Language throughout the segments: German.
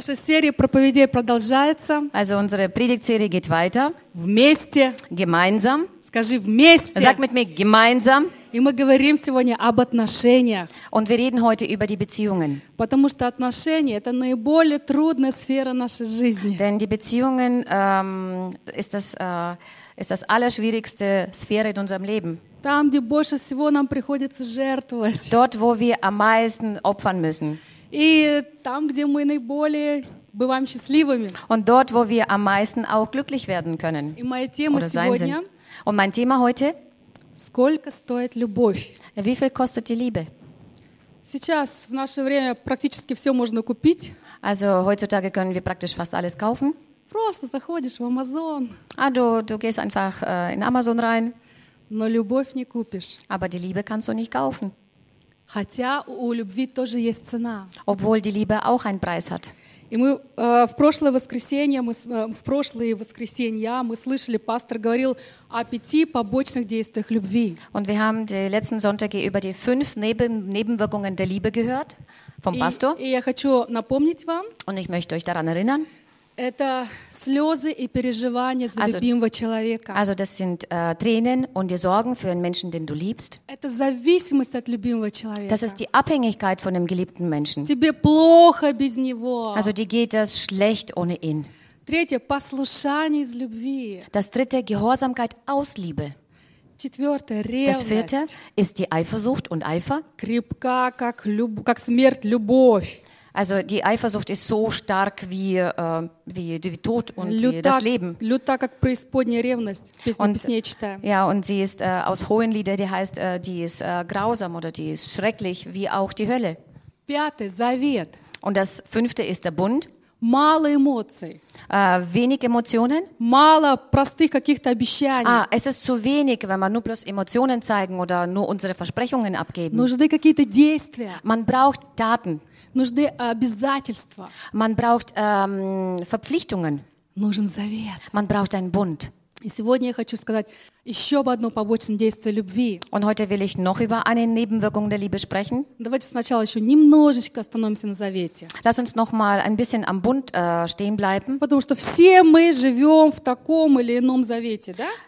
Наша серия проповедей продолжается. Also unsere Predigtserie geht weiter. Вместе. Gemeinsam. Скажи вместе. Sag mit mir gemeinsam. И мы говорим сегодня об отношениях. Und wir reden heute über die Beziehungen. Потому что отношения – это наиболее трудная сфера нашей жизни. Denn die Beziehungen ähm, ist, das, äh, ist das allerschwierigste Sphäre in unserem Leben. Там, где больше всего нам приходится жертвовать. Dort, wo wir am meisten opfern müssen. И там, где мы наиболее бываем счастливыми. Und dort, wo wir am meisten auch glücklich werden können И моя тема oder sein сегодня sind. Und mein Thema heute, – сколько стоит любовь? wie viel kostet die Liebe? Сейчас, в наше время, практически все можно купить. Also heutzutage können wir praktisch fast alles kaufen. Просто заходишь в Amazon, Ah, du, du gehst einfach äh, in Amazon rein, но любовь не купишь. aber die Liebe kannst du nicht kaufen. Хотя у любви тоже есть цена. Obwohl die Liebe auch einen Preis hat. И мы э, в прошлое воскресенье, мы, с- э, в прошлые воскресенья мы слышали, пастор говорил о пяти побочных действиях любви. Und wir haben die letzten Sonntage über die fünf Neben Nebenwirkungen der Liebe gehört vom И, Pastor. и я хочу напомнить вам, Und ich möchte euch daran erinnern. это слезы и переживания за Also- любимого человека. Also das sind äh, Tränen und die Sorgen für einen Menschen, den du liebst. Это зависимость от любимого человека. Das ist die Abhängigkeit von dem geliebten Menschen. Тебе плохо без него. Also dir geht das schlecht ohne ihn. Третье, послушание из любви. Das dritte, Gehorsamkeit aus Liebe. Четвертое, Das vierte ревность. ist die Eifersucht und Eifer. Крепка, как, люб- как смерть, любовь. Also die Eifersucht ist so stark wie, äh, wie, wie Tod und wie Люта, das Leben. люта, как преисподняя ревность. Песню Und- песней читаем. Ja, und sie ist äh, aus Hohenlieder, die heißt, äh, die ist äh, grausam oder die ist schrecklich, wie auch die Hölle. Пятое, завет. Und das fünfte ist der Bund. Мало эмоций. Äh, wenig Emotionen. Мало простых каких-то обещаний. Ah, es ist zu wenig, wenn man nur bloß Emotionen zeigen oder nur unsere Versprechungen abgeben. Нужны какие-то действия. Man braucht Daten. Нужны обязательства. Man braucht ähm, Verpflichtungen. Нужен завет. Man braucht einen Bund. Und heute will ich noch über eine Nebenwirkung der Liebe sprechen. Lass uns noch mal ein bisschen am Bund äh, stehen bleiben.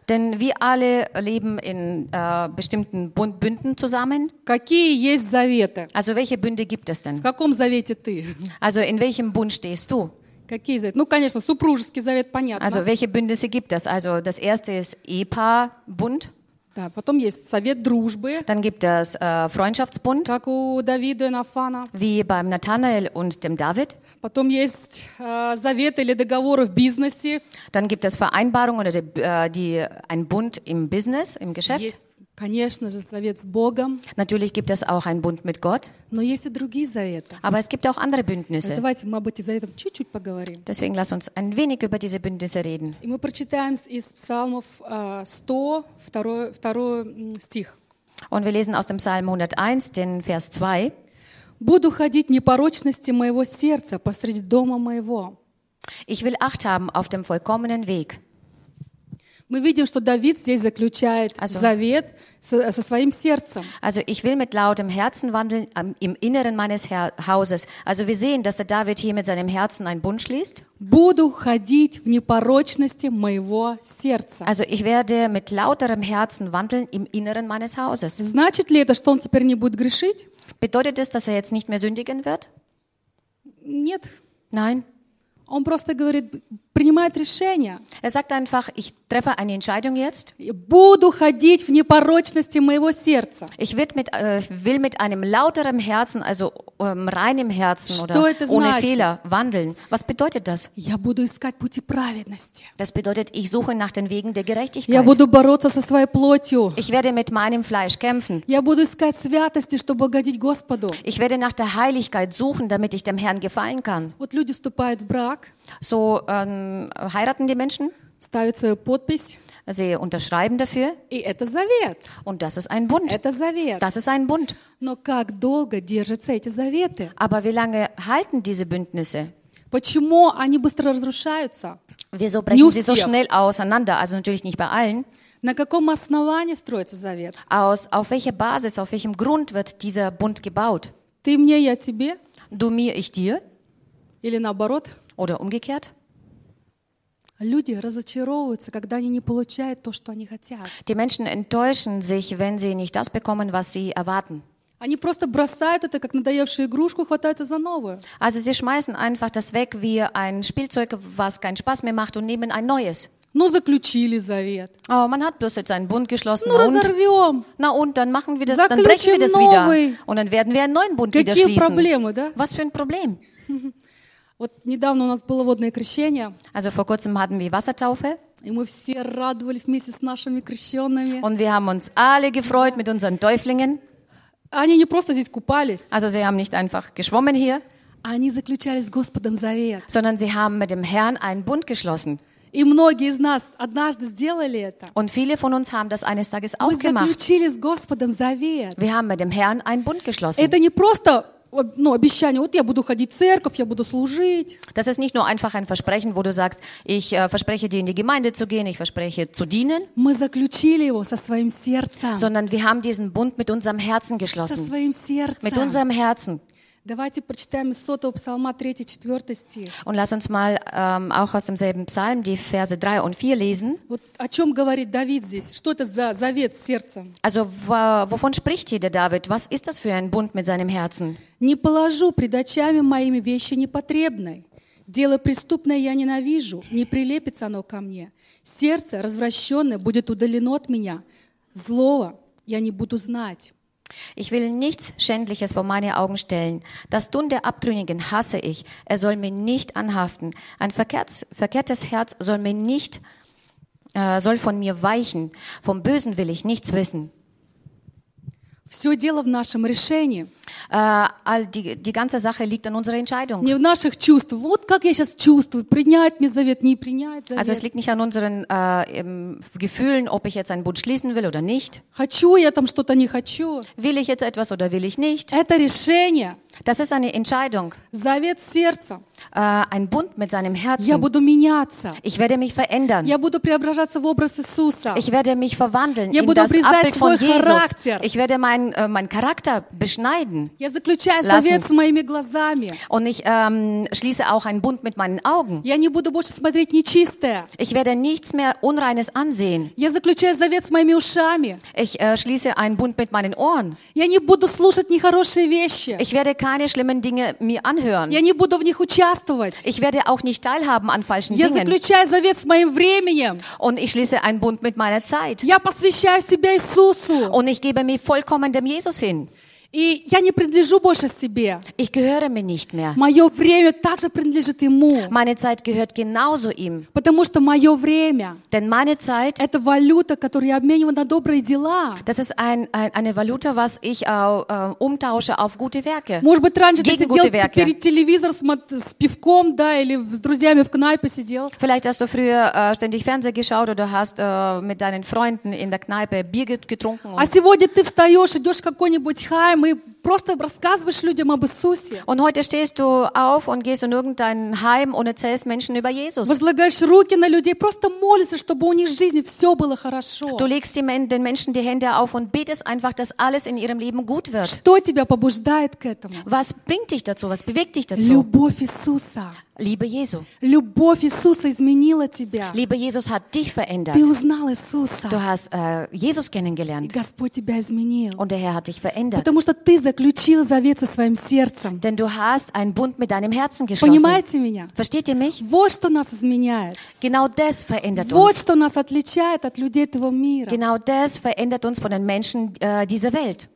Denn wir alle leben in äh, bestimmten Bund Bünden zusammen. Also welche Bünde gibt es denn? Also in welchem Bund stehst du? Какие заветы? Ну, конечно, супружеский завет, понятно. Also welche Bündnisse gibt es? Also das erste ist Ehepaarbund, Да, потом есть совет дружбы, dann gibt es äh, Freundschaftsbund, как у Давида и Нафана. wie beim Nathanael und dem David. Потом есть э, завет или договоры в бизнесе. Dann gibt es Vereinbarungen oder die, äh, die, ein Bund im Business, im Geschäft. Есть, конечно же, завет с Богом. Natürlich gibt es auch einen Bund mit Gott, Но есть и другие заветы. aber es gibt auch andere И Bündnisse. Давайте мы об этих заветах чуть-чуть поговорим. Deswegen lass uns ein wenig über diese Bündnisse reden. И мы прочитаем с- из Псалмов э, 100, второй, второй м, стих. Und wir lesen aus dem Psalm 101, den Vers 2. «Буду ходить в непорочности моего сердца посреди дома моего». Ich will Acht haben auf dem vollkommenen Weg. Мы видим, что Давид здесь заключает Also- завет со, со своим сердцем. Also ich will mit lautem Herzen wandeln am- im Inneren meines Her Hauses. Also wir sehen, dass der David hier mit seinem Herzen einen Bund schließt. «Буду ходить в непорочности моего сердца». Also ich werde mit lauterem Herzen wandeln im Inneren meines Hauses. Значит ли это, что он теперь не будет грешить? Bedeutet es, dass er jetzt nicht mehr sündigen wird? Нет. Nein. Он просто говорит, принимает решение. Er sagt einfach, ich treffe eine Entscheidung jetzt. «Буду ходить в непорочности моего сердца». Ich wird mit, äh, will mit einem lauteren Herzen, also ähm, reinem Herzen Что oder это ohne значит? Fehler wandeln. Was bedeutet das? Я буду искать пути праведности. Das bedeutet, ich suche nach den Wegen der Я Gerechtigkeit. буду бороться со своей плотью. Ich werde mit meinem Fleisch kämpfen. Я буду искать святости, чтобы угодить Господу. Ich werde nach der Heiligkeit suchen, damit ich dem Herrn gefallen kann. Вот люди вступают в брак, So ähm, heiraten die Menschen, ставят свою подпись, sie unterschreiben dafür и это завет. und das ist ein Bund. Это завет. Das ist ein Bund. Но как долго держатся эти заветы? Aber wie lange halten diese Bündnisse? Почему они быстро разрушаются? Wieso brechen sie so всех. schnell auseinander? Also natürlich nicht bei allen. На каком основании строится завет? Aus, auf welcher Basis, auf welchem Grund wird dieser Bund gebaut? Ты мне, я тебе. Du mir, ich dir. Или наоборот, Oder umgekehrt? люди разочаровываются, когда они не получают то, что они хотят. Die Menschen enttäuschen sich, wenn sie nicht das bekommen, was sie erwarten. Они просто бросают это, как надоевшую игрушку, хватаются за новую. Also sie schmeißen einfach das weg wie ein Spielzeug, was keinen Spaß mehr macht und nehmen ein neues. Ну, заключили завет. Oh, man hat bloß jetzt einen Bund geschlossen. Ну, Na und, разорвем. na und dann machen wir das, dann brechen wir das Заключим wieder. новый. Und dann werden wir einen neuen Bund wieder Какие schließen. проблемы, да? Was für ein Problem. Вот недавно у нас было водное крещение, Also vor kurzem hatten wir Wassertaufe и мы все радовались вместе с нашими крещенными. und wir haben uns alle gefreut mit unseren Täuflingen. Они не просто здесь купались, Also sie haben nicht einfach geschwommen hier, они заключали с Господом завет. sondern sie haben mit dem Herrn einen Bund geschlossen. И многие из нас однажды сделали это. Und viele von uns haben das eines Tages Мы auch gemacht. заключили с Господом завет. Wir haben mit dem Herrn einen Bund geschlossen. Это не просто ну, обещание, вот я буду ходить в церковь, я буду служить. Das ist nicht nur einfach ein Versprechen, wo du sagst, ich äh, verspreche dir in die Gemeinde zu gehen, ich verspreche zu dienen, Мы заключили его со своим сердцем. sondern wir haben diesen Bund mit unserem Herzen Со geschlossen. своим Mit сердцем. unserem Herzen. Давайте прочитаем из сотого псалма 3-4 стих. Und lass uns mal ähm, auch aus demselben Psalm die Verse 3 und 4 lesen. Вот о чем говорит Давид здесь? Что это за завет с сердцем? Also wo- wovon spricht hier der David? Was ist das für ein Bund mit seinem Herzen? «Не положу пред очами моими вещи непотребной. Дело преступное я ненавижу, не прилепится оно ко мне. Сердце развращенное будет удалено от меня. Злого я не буду знать». Ich will nichts Schändliches vor meine Augen stellen. Das Tun der Abtrünnigen hasse ich. Er soll mir nicht anhaften. Ein verkehrts, verkehrtes Herz soll mir nicht, äh, soll von mir weichen. Vom Bösen will ich nichts wissen. Все дело в нашем решении, Äh, all die, die ganze Sache liegt an unserer Entscheidung. не в наших чувствах. Вот как я сейчас чувствую, принять мне завет, не принять завет. Also es liegt nicht an unseren äh, Gefühlen, ob ich jetzt einen Bund schließen will oder nicht. Хочу я там что-то, не хочу. Will ich jetzt etwas oder will ich nicht? Это решение, Das ist eine Entscheidung. завет сердца. Äh, ein Bund mit seinem Я Herzen. буду меняться. Ich werde mich verändern. Я буду преображаться в образ Иисуса. Ich werde mich verwandeln Я in буду das обрезать Abbild von свой Jesus. характер. Ich werde meinen äh, meinen Charakter beschneiden. Я заключаю Lassen. завет с моими глазами. Und ich ähm, schließe auch einen Bund mit meinen Augen. Я не буду больше смотреть нечистое. Ich werde nichts mehr Unreines ansehen. Я заключаю завет с моими ушами. Ich äh, schließe einen Bund mit meinen Ohren. Я не буду слушать нехорошие вещи. Ich werde keine schlimmen Dinge mir anhören. Я не буду в них участвовать. Ich werde auch nicht teilhaben an falschen Я Dingen. заключаю завет с моим временем. Und ich schließe einen Bund mit meiner Zeit. Я посвящаю себя Иисусу. Und ich gebe mich vollkommen dem Jesus hin. И я не принадлежу больше себе. Ich gehöre mir nicht mehr. Мое время также принадлежит Ему. Meine Zeit gehört genauso ihm. Потому что мое время Denn meine Zeit, – это валюта, которую я обмениваю на добрые дела. das ist ein, ein, eine Valuta, was ich äh, äh, umtausche auf gute Werke. Может быть, раньше ты сидел Werke. перед телевизором с пивком, да, или с друзьями в кнайпе сидел. Vielleicht hast du früher äh, ständig Fernsehen geschaut oder hast äh, mit deinen Freunden in der Kneipe Bier get- getrunken. А сегодня ты встаешь, идешь в какой-нибудь хайм и просто рассказываешь людям об Иисусе. und heute stehst du auf und gehst in irgendein Heim und erzählst Menschen über Jesus. Возлагаешь руки на людей, просто молишься, чтобы у них в жизни все было хорошо. Du legst die Men den Menschen die Hände auf und betest einfach, dass alles in ihrem Leben gut wird. Что тебя побуждает к этому? Was bringt dich dazu? Was bewegt dich dazu? Любовь Иисуса. Liebe Jesu. Любовь Иисуса изменила тебя. Liebe Jesus hat dich verändert. Ты узнал Иисуса. Du hast äh, Jesus И kennengelernt Господь тебя изменил. und der Herr hat dich verändert. Потому что ты заключил завет со своим сердцем. Denn du hast einen Bund mit deinem Herzen geschlossen. Понимаете меня? Versteht ihr mich? Вот что нас изменяет. Genau das verändert Вот uns. что нас отличает от людей этого мира. Genau das verändert uns von den Menschen äh, dieser Welt.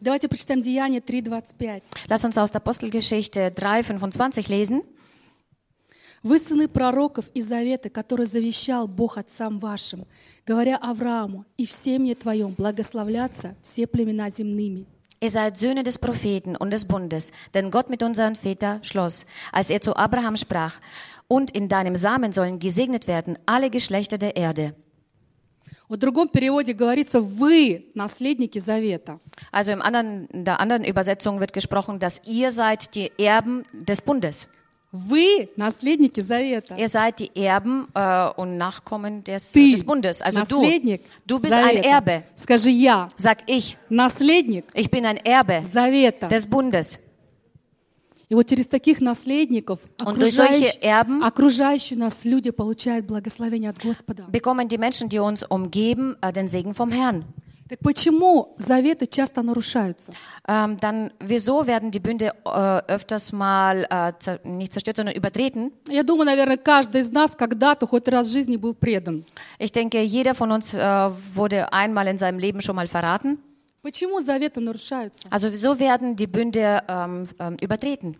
Давайте прочитаем Деяние 3.25. Lass uns aus der Apostelgeschichte 3,25 lesen. Вы сыны пророков и завета, который завещал Бог отцам вашим, говоря Аврааму, и в семье твоем благословлятся все племена земными. Ihr seid Söhne des Propheten und des Bundes, denn Gott mit unseren Vätern schloss, als er zu Abraham sprach, und in deinem Samen sollen gesegnet werden alle Geschlechter der Erde. В другом переводе говорится «вы наследники завета». Also im anderen, in der anderen Übersetzung wird gesprochen, dass ihr seid die Erben des Bundes. Вы наследники завета. Ihr seid die Erben äh, und Nachkommen des, Ты des Bundes. Also du, наследник du bist ein завета. Erbe. Скажи «я». Sag ich, Наследник ich bin ein Erbe завета. des Bundes. И вот через таких наследников Und durch solche окружающие, Erben окружающие нас люди получают благословение от Господа. bekommen die Menschen, die uns umgeben, äh, den Segen vom Herrn. Так почему заветы часто нарушаются? Ähm, dann wieso werden die Bünde äh, öfters mal äh, zer nicht zerstört, sondern übertreten? Я думаю, наверное, каждый из нас когда-то хоть раз в жизни был предан. Ich denke, jeder von uns äh, wurde einmal in seinem Leben schon mal verraten. Почему заветы нарушаются? Also wieso werden die Bünde ähm, ähm, übertreten?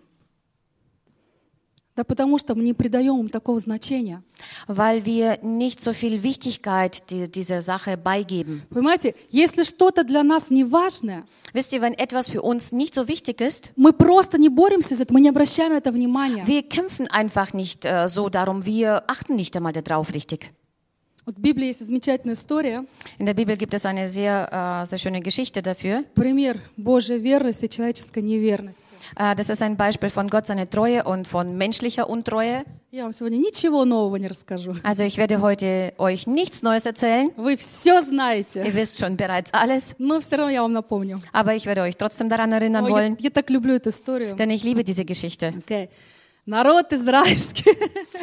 Да потому что мы не придаем им такого значения. Weil wir nicht so viel Wichtigkeit die, dieser Sache beigeben. Понимаете, если что-то для нас не важное, Wisst ihr, wenn etwas für uns nicht so wichtig ist, мы просто не боремся за это, мы не обращаем на это внимания. wir kämpfen einfach nicht äh, so darum, wir achten nicht einmal darauf richtig. Вот в Библии есть замечательная история, In der Bibel gibt es eine sehr, äh, sehr schöne Geschichte dafür. пример Божьей верности и человеческой неверности. Äh, das ist ein Beispiel von Gott seine Treue und von menschlicher Untreue. Я вам сегодня ничего нового не расскажу. Also ich werde heute euch nichts Neues erzählen. Вы все знаете, Ihr wisst schon bereits alles, но все равно я вам напомню. aber ich werde euch trotzdem daran erinnern Ой, я, wollen, я так люблю эту историю. denn ich liebe diese Geschichte. Окей. Народ израильский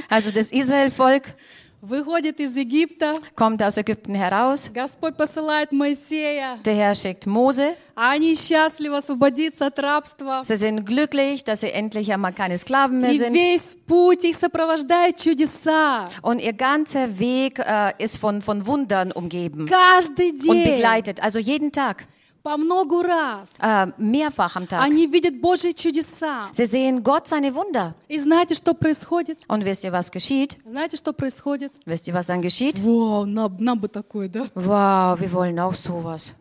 Also das Israelvolk выходит из Египта, kommt aus Ägypten heraus. Господь посылает Моисея, Der Herr schickt Mose. они счастливы освободиться от рабства. Sie sind glücklich, dass sie endlich einmal keine Sklaven mehr И sind. весь путь их сопровождает чудеса. Und ihr ganzer Weg äh, ist von, von Wundern umgeben Каждый und день, begleitet. Also jeden Tag, По много раз. äh, mehrfach am Tag. Они видят Божьи чудеса. Sie sehen Gott seine Wunder. И знаете, что происходит? Und wisst ihr, was geschieht? Знаете, что происходит? Wisst ihr, was dann geschieht? Вау, нам, нам бы такое, да? Wow, wir wollen auch sowas.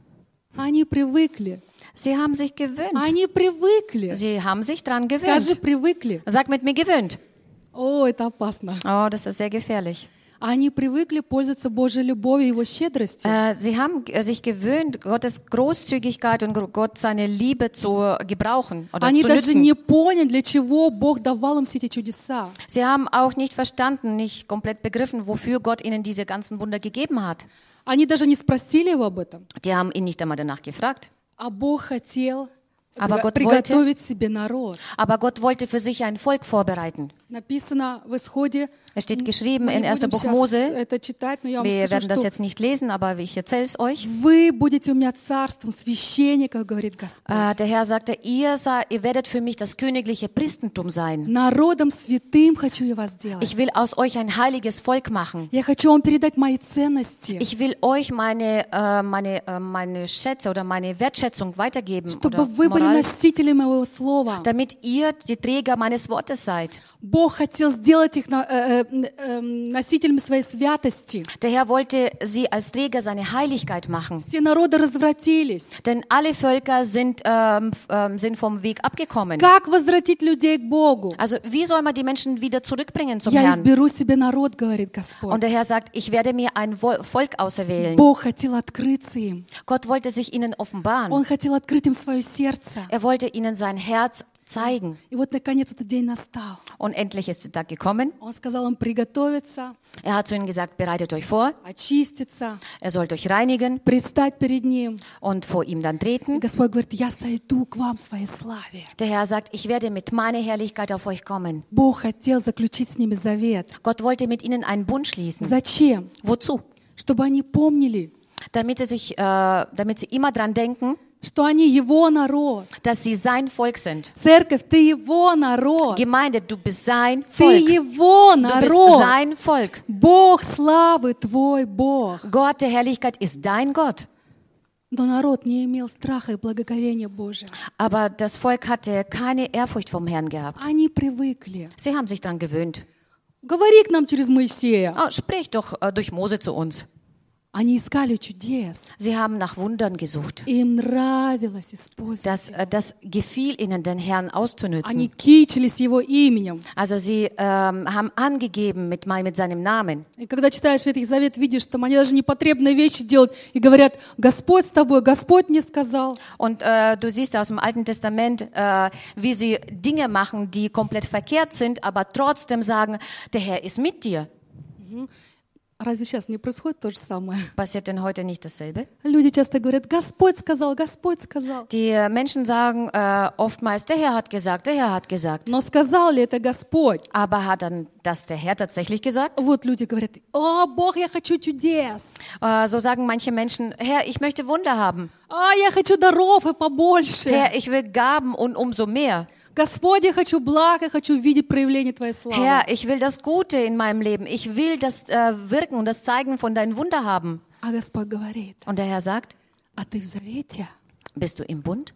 Они привыкли. Sie haben sich gewöhnt. Они привыкли. Sie haben sich dran Скажи, gewöhnt. привыкли. Sag mit mir gewöhnt. О, это опасно. Oh, das ist sehr gefährlich. Они привыкли пользоваться Божьей любовью и Его щедростью. Äh, sie haben äh, sich gewöhnt, Gottes Großzügigkeit und Gro- Gott seine Liebe zu gebrauchen oder Они zu даже nützen. не поняли, для чего Бог давал им все эти чудеса. Sie haben auch nicht verstanden, nicht komplett begriffen, wofür Gott ihnen diese ganzen Wunder gegeben hat. Они даже не спросили его об этом. Die haben ihn nicht einmal danach gefragt. А Бог хотел Aber приго- Gott приготовить себе народ. Aber Gott wollte für sich ein Volk vorbereiten. Написано в Исходе. es steht geschrieben in 1. Buch Mose. Wir werden das jetzt nicht lesen, aber ich erzähle es euch. Äh, der Herr sagte, ihr, ihr werdet für mich das königliche Priestentum sein. Ich will aus euch ein heiliges Volk machen. Ich will euch meine, äh, meine, äh, meine Schätze oder meine Wertschätzung weitergeben. Moral, damit ihr die Träger meines Wortes seid. Бог хотел сделать их на- э, э, э, носителями своей святости. Der Herr wollte sie als Träger seiner Heiligkeit machen. Все народы развратились. Denn alle Völker sind, ähm, f- ähm, sind vom Weg abgekommen. Как возвратить людей к Богу? Also wie soll man die Menschen wieder zurückbringen zum Я Herrn? изберу себе народ, говорит Господь. Und der Herr sagt, ich werde mir ein Wo- Volk auserwählen. Бог хотел открыться им. Gott wollte sich ihnen offenbaren. Он хотел открыть им свое сердце. Er wollte ihnen sein Herz zeigen. Und endlich ist der Tag gekommen. Er hat zu ihnen gesagt, bereitet euch vor. Er sollt euch reinigen. Und vor ihm dann treten. Der Herr sagt, ich werde mit meiner Herrlichkeit auf euch kommen. Gott wollte mit ihnen einen Bund schließen. Wozu? Damit sie, sich, äh, damit sie immer dran denken, что они Его народ. dass sie sein Volk sind. Церковь, ты Его народ. Gemeinde, du bist sein Ты Volk. Его Du bist народ. sein Volk. Бог славы твой Бог. Gott der Herrlichkeit ist dein Gott. Но народ не имел страха и благоговения Божия. Aber das Volk hatte keine Ehrfurcht vom Herrn gehabt. Они привыкли. Sie haben sich daran gewöhnt. Говори к нам через Моисея. Oh, sprich doch äh, durch Mose zu uns. Sie haben nach Wundern gesucht. Das, äh, das gefiel ihnen, den Herrn auszunutzen. Also sie ähm, haben angegeben mit, mit seinem Namen. Und äh, du siehst aus dem Alten Testament, äh, wie sie Dinge machen, die komplett verkehrt sind, aber trotzdem sagen, der Herr ist mit dir. Mhm. Разве сейчас не происходит то же самое? Passiert denn heute nicht dasselbe? Люди часто говорят, Господь сказал, Господь сказал. Die äh, Menschen sagen äh, oftmals, der Herr hat gesagt, der Herr hat gesagt. Но сказал ли это Господь? Aber hat dann das der Herr tatsächlich gesagt? Вот люди говорят, о, Бог, я хочу чудес. Äh, so sagen manche Menschen, Herr, ich möchte Wunder haben. А, я хочу даров и побольше. Herr, ich will Gaben und umso mehr. Господь, я хочу благ, я хочу видеть проявление Твоей славы. Herr, ich will das Gute in meinem Leben. Ich will das äh, Wirken und das Zeigen von deinen Wunder haben. А Господь говорит, Und der Herr sagt, а ты в завете? bist du im Bund?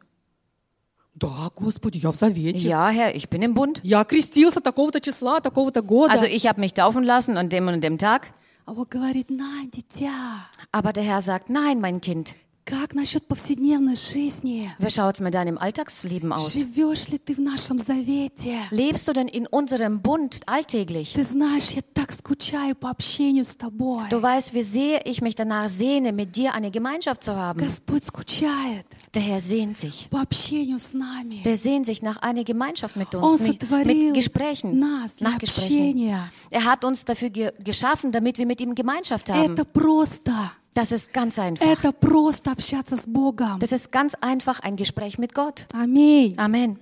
Да, Господи, я в завете. Ja, Herr, ich bin im Bund. Я крестился такого-то числа, такого-то года. Also ich habe mich taufen lassen an dem und dem Tag. а Бог говорит, на, дитя, Aber der Herr sagt, nein, mein Kind, как насчет повседневной жизни? wie schaut's mit deinem Alltagsleben aus? Живешь ли ты в нашем завете? Lebst du denn in unserem Bund alltäglich? Ты знаешь, я так скучаю по общению с тобой. Du weißt, wie sehr ich mich danach sehne, mit dir eine Gemeinschaft zu haben. Господь скучает Der Herr sehnt sich. по общению с нами. Der sehnt sich nach einer Gemeinschaft mit Он uns, mit, сотворил mit Gesprächen, нас для nach Gesprächen. общения. Er hat uns dafür ge geschaffen, damit wir mit ihm Gemeinschaft haben. Это просто. Das ist ganz einfach. Это просто общаться с Богом. Das ist ganz einfach ein Gespräch mit Gott. Аминь. Amen.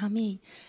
Аминь.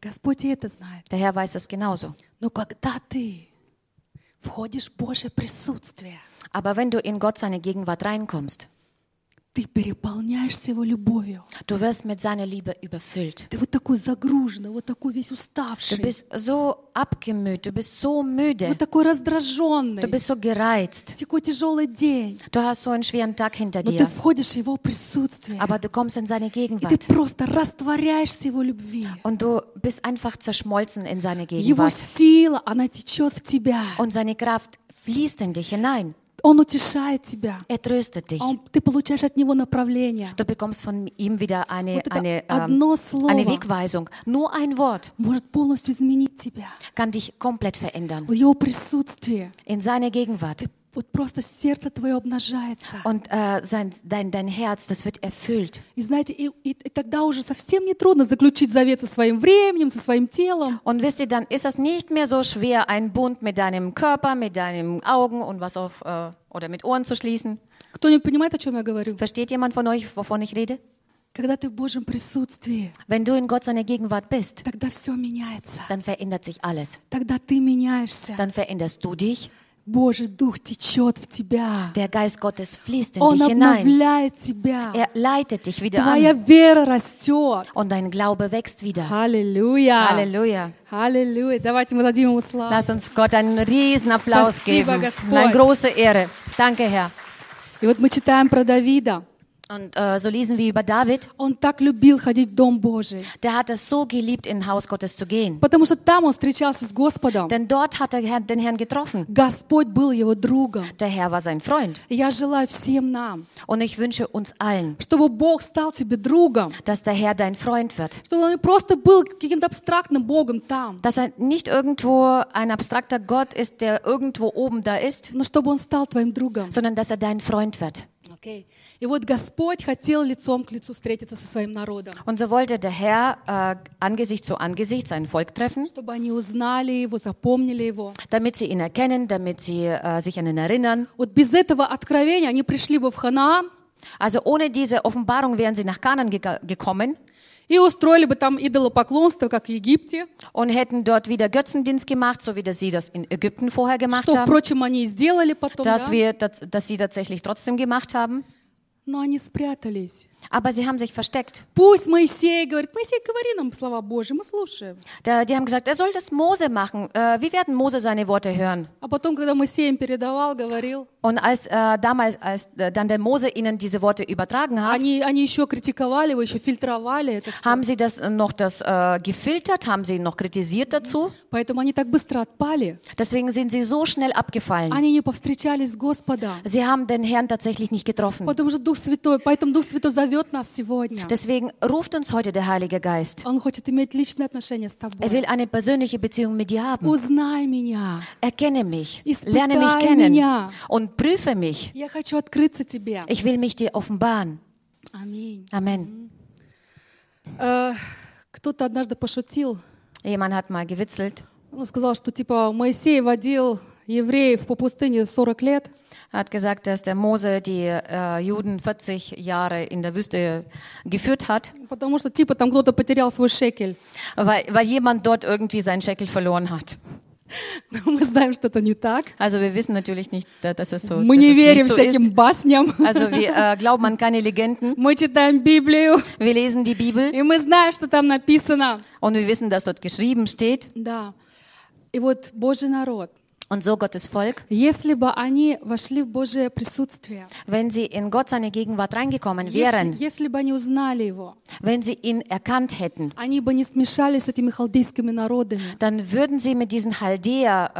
Господь и это знает. Der Herr weiß es genauso. Но когда ты входишь в Божье присутствие, Aber wenn du in Gott seine Gegenwart reinkommst, ты переполняешься Его любовью. du wirst mit seiner Liebe überfüllt. Ты вот такой загруженный, вот такой весь Du уставший, bist so abgemüht, du bist so müde, вот такой du раздраженный. bist so gereizt, Такой тяжелый день. du hast so einen schweren Tag hinter Но ты dir, входишь в Его присутствие. aber du kommst in seine И ты Gegenwart просто растворяешься Его любви. und du bist einfach zerschmolzen in seine Его Gegenwart сила, она течет в тебя. und seine Kraft fließt in dich hinein. Он утешает тебя. Er tröstet dich. Он, ты получаешь от Него направление. Du bekommst von ihm wieder eine, Вот это eine, одно ähm, слово eine Wegweisung. Nur ein Wort может полностью изменить тебя. kann dich komplett verändern. В Его присутствии In seiner Gegenwart. ты, вот просто сердце твое обнажается. Und äh, sein, dein, dein Herz, das wird erfüllt. И знаете, и, и- и тогда уже совсем не трудно заключить завет со своим временем, со своим телом. Und wisst ihr, dann ist es nicht mehr so schwer, einen Bund mit deinem Körper, mit deinen Augen und was auch, äh, oder mit Ohren zu schließen. Кто-нибудь понимает, о чем я говорю? Versteht jemand von euch, wovon ich rede? Когда ты в Божьем присутствии, Wenn du in Gott seiner Gegenwart bist, тогда все меняется. dann verändert sich alles. Тогда ты меняешься. Dann veränderst du dich. Божий Дух течет в тебя. Der Geist Gottes fließt in Он dich hinein. обновляет тебя. Er leitet dich wieder Твоя an. вера растет. Und dein Glaube wächst wieder. Аллилуйя. Halleluja. Аллилуйя. Давайте мы дадим ему славу. Lass uns Gott einen riesen Applaus Спасибо, geben. Господь. Eine große Ehre. Danke, Herr. И вот мы читаем про Давида. Und äh, so lesen wir über David. Он так любил ходить в Дом Божий. Der hat es so geliebt, in Haus Gottes zu gehen. Потому что там он встречался с Господом. Denn dort hat er Herrn- den Herrn getroffen. Господь был его другом. Der Herr war sein Freund. И я желаю всем нам, Und ich wünsche uns allen, чтобы Бог стал тебе другом. dass der Herr dein Freund wird. Чтобы он не просто был каким-то абстрактным Богом там, Dass er nicht irgendwo ein abstrakter Gott ist, der irgendwo oben da ist, но чтобы он стал твоим другом. sondern dass er dein Freund wird. Окей. И вот Господь хотел лицом к лицу встретиться со своим народом, Und so wollte der Herr äh, Angesicht zu Angesicht sein Volk treffen, чтобы они узнали его, запомнили его. damit sie ihn erkennen, damit sie äh, sich an ihn erinnern. Вот без этого откровения они пришли бы в Ханаан Also ohne diese Offenbarung wären sie nach Kanan ge gekommen и устроили бы там идолопоклонство, как в Египте, und hätten dort wieder Götzendienst gemacht, so wie das sie das in Ägypten vorher gemacht что, haben, впрочем, они и сделали потом, dass, да? wir, dass, dass sie tatsächlich trotzdem gemacht haben. но они спрятались. Aber sie haben sich versteckt. Пусть Моисей говорит, Моисей, говори нам слова Божьи, мы слушаем. Da, die haben gesagt, er soll das Mose machen. Äh, wir werden Mose seine Worte hören. А потом, когда Моисей им передавал, говорил, Und als äh, damals, als äh, dann der Mose ihnen diese Worte übertragen hat, они, они еще критиковали его, еще фильтровали это все. haben sie das äh, noch das äh, gefiltert, haben sie noch kritisiert dazu. Поэтому они так быстро отпали. Deswegen sind sie so schnell abgefallen. Они не повстречались с Господом. Sie haben den Herrn tatsächlich nicht getroffen. Потому что Дух Святой, поэтому Дух Святой зовет нас сегодня. Deswegen ruft uns heute der Heilige Geist. Он хочет иметь личные отношения с Er тобой. will eine persönliche Beziehung mit dir haben. Узнай меня. Erkenne mich, Испытай lerne mich kennen меня. und prüfe mich. Я хочу открыться тебе. Ich will mich dir offenbaren. Аминь. Amen. Э, Кто-то однажды пошутил. Jemand hat mal gewitzelt, Он сказал, что типа Моисей водил евреев по пустыне 40 лет, hat gesagt, dass der Mose die äh, Juden 40 Jahre in der Wüste geführt hat, потому что типа там кто-то потерял свой шекель. weil, weil jemand dort irgendwie seinen Scheckel verloren hat. Но мы знаем, что это не так. Also wir wissen natürlich nicht, da- dass es so, Мы dass не es верим nicht so всяким ist. басням. Also wir äh, glauben an keine Legenden. Мы читаем Библию, Wir lesen die Bibel и мы знаем, что там написано. und wir wissen, dass dort geschrieben steht. Да. И вот Божий народ, Und so Gottes Volk, если бы они вошли в Божие присутствие, wenn sie in Gott seine Gegenwart reingekommen если, wären, если бы они узнали Его, wenn sie ihn erkannt hätten, они бы не смешались с этими халдейскими народами, dann würden sie mit diesen Chaldäer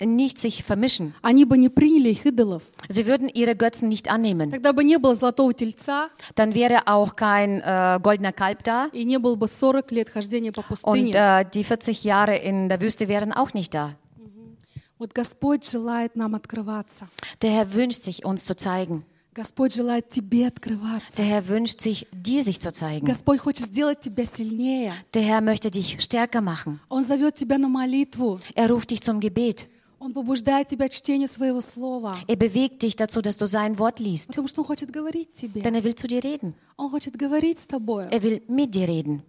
ähm, nicht sich vermischen. они бы не приняли их идолов. Sie würden ihre Götzen nicht annehmen. Тогда бы не было золотого тельца, Dann wäre auch kein äh, goldener Kalb da и не было бы 40 лет хождения по und пустыне. äh, die 40 Jahre in der Wüste wären auch nicht da. Вот Господь желает нам открываться. Der Herr wünscht sich, uns zu zeigen. Господь желает тебе открываться. Der Herr wünscht sich, dir sich zu zeigen. Господь хочет сделать тебя сильнее. Der Herr möchte dich stärker machen. Он зовет тебя на молитву. Er ruft dich zum Gebet. Он побуждает тебя к чтению своего слова. Er bewegt dich dazu, dass du sein Wort liest. Потому что Он хочет говорить тебе. Denn er will zu dir reden. Он хочет говорить с тобой. Er will mit dir reden.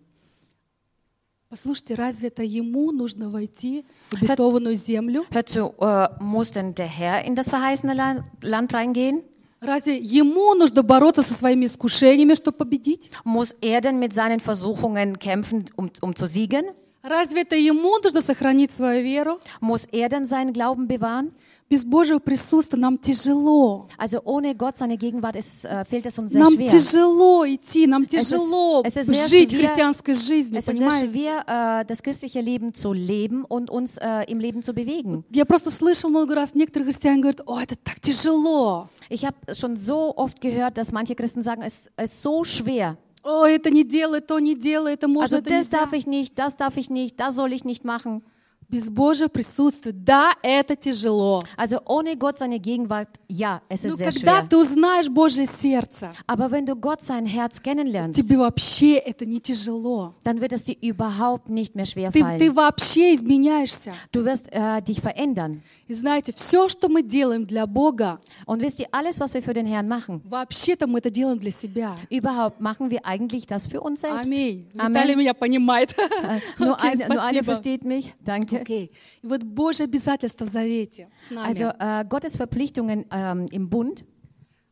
Послушайте, разве это Ему нужно войти в обетованную землю? Hör zu, äh, muss denn der Herr in das verheißene Land, Land reingehen? Разве Ему нужно бороться со своими искушениями, чтобы победить? Muss er denn mit seinen Versuchungen kämpfen, um, um zu siegen? Разве это Ему нужно сохранить свою веру? Muss er denn seinen Glauben bewahren? Без Божьего присутствия нам тяжело. Also ohne Gott, seine Gegenwart, ist, äh, fällt es uns sehr Нам schwer. тяжело идти, нам ist- тяжело es ist sehr жить schwer- христианской жизнью, Es ist sehr понимаете? schwer, äh, das christliche Leben zu leben und uns äh, im Leben zu bewegen. Я просто слышал много раз, некоторые христиане говорят, о, это так тяжело. Ich habe schon so oft gehört, dass manche Christen sagen, es es ist so schwer. О, это не делай, то не делай, это можно, Also это das нельзя. darf ich nicht, das darf ich nicht, das soll ich nicht machen. Без Божьего присутствия, да, это тяжело. Also ohne Gott seine Gegenwart, ja, es ist Но sehr когда schwer. ты узнаешь Божье сердце, Aber wenn du Gott sein Herz kennenlernst, тебе вообще это не тяжело. dann wird es dir überhaupt nicht mehr schwer Ты, ты fallen. вообще изменяешься. Du wirst äh, dich verändern. И знаете, все, что мы делаем для Бога, Und wisst ihr, alles, was wir für den Herrn machen, вообще-то мы это делаем для себя. überhaupt machen wir eigentlich das für uns selbst. Аминь. Amen. Виталий меня понимает. Äh, Nur, Окей, eine, nur eine versteht mich. Danke. Окей. И вот Божье обязательство в завете с нами. Also äh, Gottes Verpflichtungen ähm, im Bund,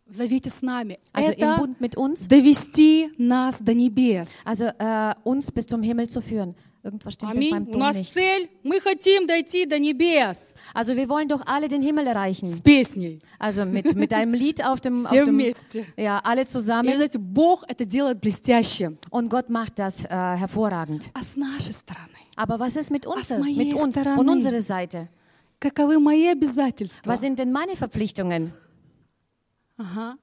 в завете с нами. also im это Bund mit uns, довести нас до небес. also äh, uns bis zum Himmel zu führen. Irgendwas stimmt mit Аминь. meinem У Ton нас nicht. цель, мы хотим дойти до небес. Also wir wollen doch alle den Himmel С erreichen. песней. Also mit, mit einem Lied auf dem, auf Все dem вместе. ja, alle И zusammen. знаете, Бог это делает блестяще. Und Gott macht das äh, hervorragend. А с нашей стороны? Aber was ist mit uns, Aus моей mit uns, стороны. von unserer Seite? Каковы мои обязательства? Was sind denn meine Verpflichtungen? Ага.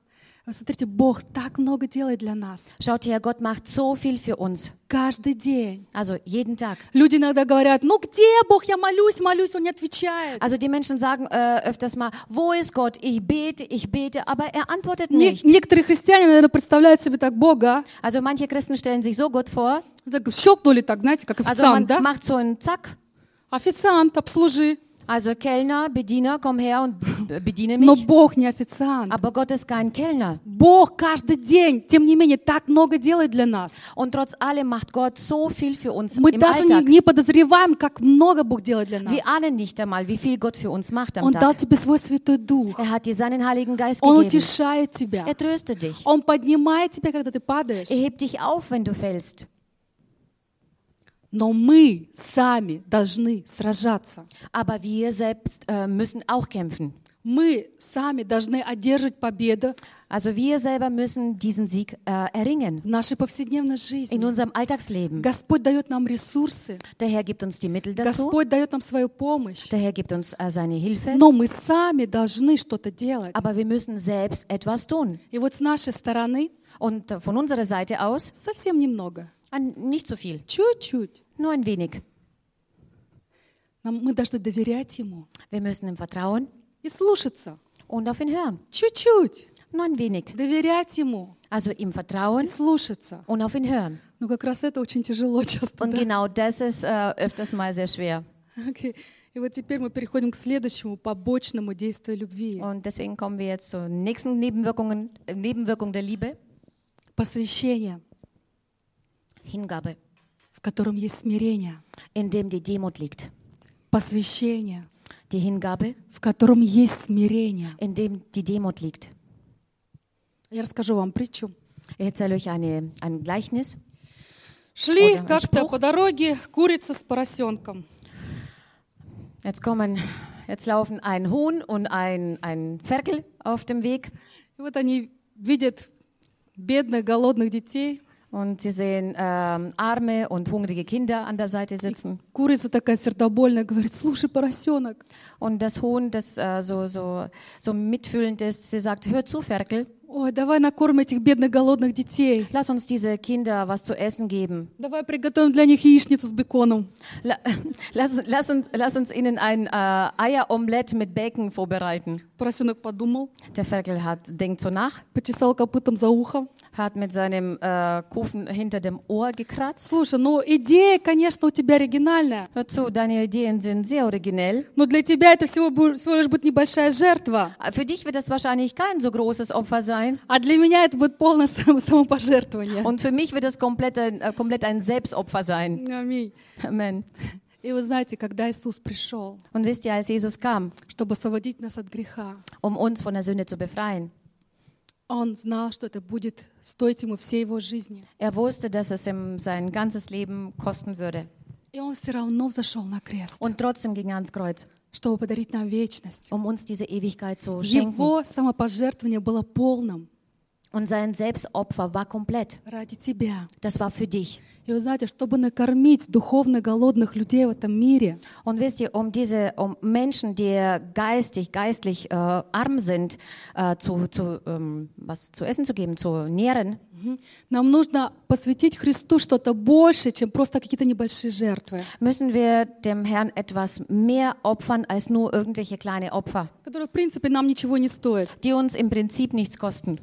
Вот смотрите, Бог так много делает для нас. Schaut her, Gott macht so viel für uns. Каждый день. Also jeden Tag. Люди иногда говорят, ну где Бог? Я молюсь, молюсь, Он не отвечает. Also die Menschen sagen äh, öfters mal, wo ist Gott? Ich bete, ich bete, aber er antwortet Не- nicht. некоторые христиане, наверное, представляют себе так Бога. Also manche Christen stellen sich so Gott vor, Так щелкнули так, знаете, как also официант, man да? macht so einen Zack, Официант, обслужи. Also Kellner, Bediener, komm her und b- bediene Но mich. Бог не официант. Aber Gott ist kein Kellner. Бог каждый день, тем не менее, так много делает для нас. Und trotz allem macht Gott so viel für uns Мы im даже не, Alltag. не подозреваем, как много Бог делает для нас. Wir ahnen nicht einmal, wie viel Gott für uns macht am Он дал Tag. тебе свой Святой Дух. Er hat dir seinen Heiligen Geist Он gegeben. утешает тебя. Er tröstet dich. Он поднимает тебя, когда ты падаешь. Er hebt dich auf, wenn du fällst. Но мы сами должны сражаться. Aber wir selbst äh, müssen auch kämpfen. Мы сами должны одерживать победу Also wir selber müssen diesen Sieg äh, erringen в нашей повседневной in жизни. unserem Alltagsleben. Господь дает нам ресурсы. Der Herr gibt uns die Mittel dazu. Господь дает нам свою помощь. Der Herr gibt uns äh, seine Hilfe. Но мы сами должны что-то делать. Aber wir müssen selbst etwas tun. И вот с нашей стороны Und äh, von unserer Seite aus совсем немного. an, nicht so viel, Чуть-чуть. nur ein wenig. Нам, мы должны доверять Ему Wir müssen ihm vertrauen и слушаться. und auf ihn hören. Чуть-чуть. Nur ein wenig. Доверять Ему Also ihm и vertrauen слушаться. und auf ihn hören. Но как раз это очень тяжело часто. Und да? genau das ist äh, öfters mal sehr schwer. Окей. И вот теперь мы переходим к следующему побочному действию любви. Und deswegen kommen wir jetzt zur nächsten Nebenwirkungen, äh, Nebenwirkung der Liebe. Посвящение, Hingabe, в котором есть смирение. in dem die Demut liegt. Посвящение, Die Hingabe, в котором есть смирение. in dem die Demut liegt. Я расскажу вам притчу. Ich erzähle euch eine, ein Gleichnis. Шли как-то по дороге курица с поросенком. Jetzt kommen, jetzt laufen ein Huhn und ein, ein Ferkel auf dem Weg И вот они видят бедных, голодных детей. und sie sehen ähm, arme und hungrige Kinder an der Seite sitzen. Курица такая сердобольная говорит, слушай, поросенок, Und das Huhn, das äh, so, so, so mitfühlend ist, sie sagt, hör zu, Ferkel, ой, давай накормим этих бедных, голодных детей. lass uns diese Kinder was zu essen geben. Давай приготовим для них яичницу с беконом. La lass, lass, uns, lass uns ihnen ein äh, Eieromelett mit Bacon vorbereiten. Поросенок подумал, Der Ferkel hat, denkt so nach, почесал копытом за ухом. hat mit seinem äh, Kufen hinter dem Ohr gekratzt. Слушай, ну идея, конечно, у тебя оригинальная, Hör zu, deine Ideen sind sehr originell. но для тебя это всего, бу- всего лишь будет небольшая жертва. Für dich wird das wahrscheinlich kein so großes Opfer sein. А для меня это будет полное само- самопожертвование. Und für mich wird es komplett ein, äh, komplett ein Selbstopfer sein. Аминь. Amen. И вы знаете, когда Иисус пришел, Und wisst ihr, als Jesus kam, чтобы освободить нас от греха, um uns von der Sünde zu befreien, Он знал, что это будет стоить Ему всей Его жизни. er wusste, dass es ihm sein ganzes Leben kosten würde. И Он все равно взошел на крест, Und trotzdem ging er ans Kreuz, чтобы подарить нам вечность. um uns diese Ewigkeit zu schenken. Его самопожертвование было полным Und sein Selbstopfer war komplett. ради тебя. Das war für dich. И вы знаете, чтобы накормить духовно голодных людей в этом мире, Und wisst ihr, um diese, um Menschen, die geistig, geistlich äh, arm sind, äh, zu, zu, ähm, was zu essen zu geben, zu nähren, мгм, нам нужно посвятить Христу что-то больше, чем просто какие-то небольшие жертвы, müssen wir dem Herrn etwas mehr opfern als nur irgendwelche kleine Opfer, которые, в принципе, нам ничего не стоят. die uns im Prinzip nichts kosten.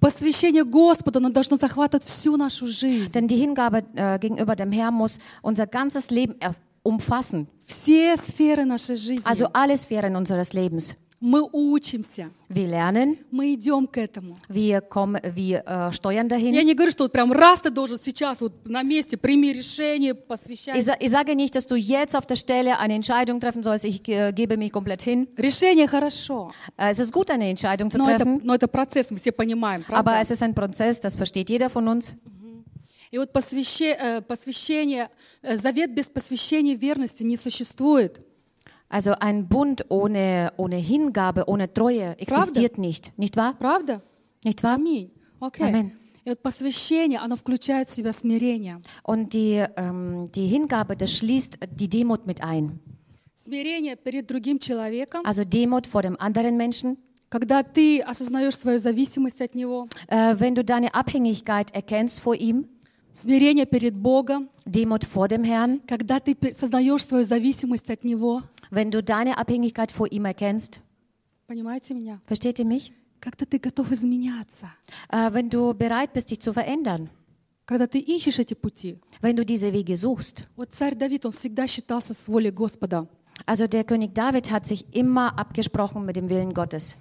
Посвящение Господу, оно должно захватывать всю нашу жизнь. Denn die Hingabe äh, gegenüber dem Herrn muss unser ganzes Leben er- umfassen. Все сферы нашей жизни. Also alle Sphären unseres Lebens. Мы учимся, Wir lernen, мы идем к этому. wir, kommen, wir äh, steuern dahin. Я не говорю, что вот прям раз ты должен сейчас вот на месте прими решение, посвящай. sa- ich sage nicht, dass du jetzt auf der Stelle eine Entscheidung treffen sollst. Ich äh, gebe mich komplett hin. Решение хорошо, Äh, es ist gut, eine Entscheidung zu но это, treffen, но это процесс, мы все понимаем, aber es ist ein Prozess, das versteht jeder von uns. И вот посвяще- э, посвящение, э, завет без посвящения верности не существует. Also ein Bund ohne, ohne Hingabe, ohne Treue existiert nicht. Nicht wahr? Правда? Nicht wahr? Аминь. Окей. Аминь. И вот посвящение, оно включает в себя смирение. Und die, ähm, die Hingabe, das schließt die Demut mit ein. Смирение перед другим человеком, Also Demut vor dem anderen Menschen. когда ты осознаешь свою зависимость от него. Äh, wenn du deine Abhängigkeit erkennst vor ihm, Смирение перед Богом, Demut vor dem Herrn, когда ты пе- сознаешь свою зависимость от него. wenn du deine Abhängigkeit vor ihm erkennst, Понимаете меня? versteht ihr mich? Когда ты готов изменяться. Äh, wenn du bereit bist, dich zu verändern, Когда ты ищешь эти пути. wenn du diese Wege suchst. Вот царь Давид, он всегда считался с волей Господа. Also der König David hat sich immer abgesprochen mit dem Willen Gottes.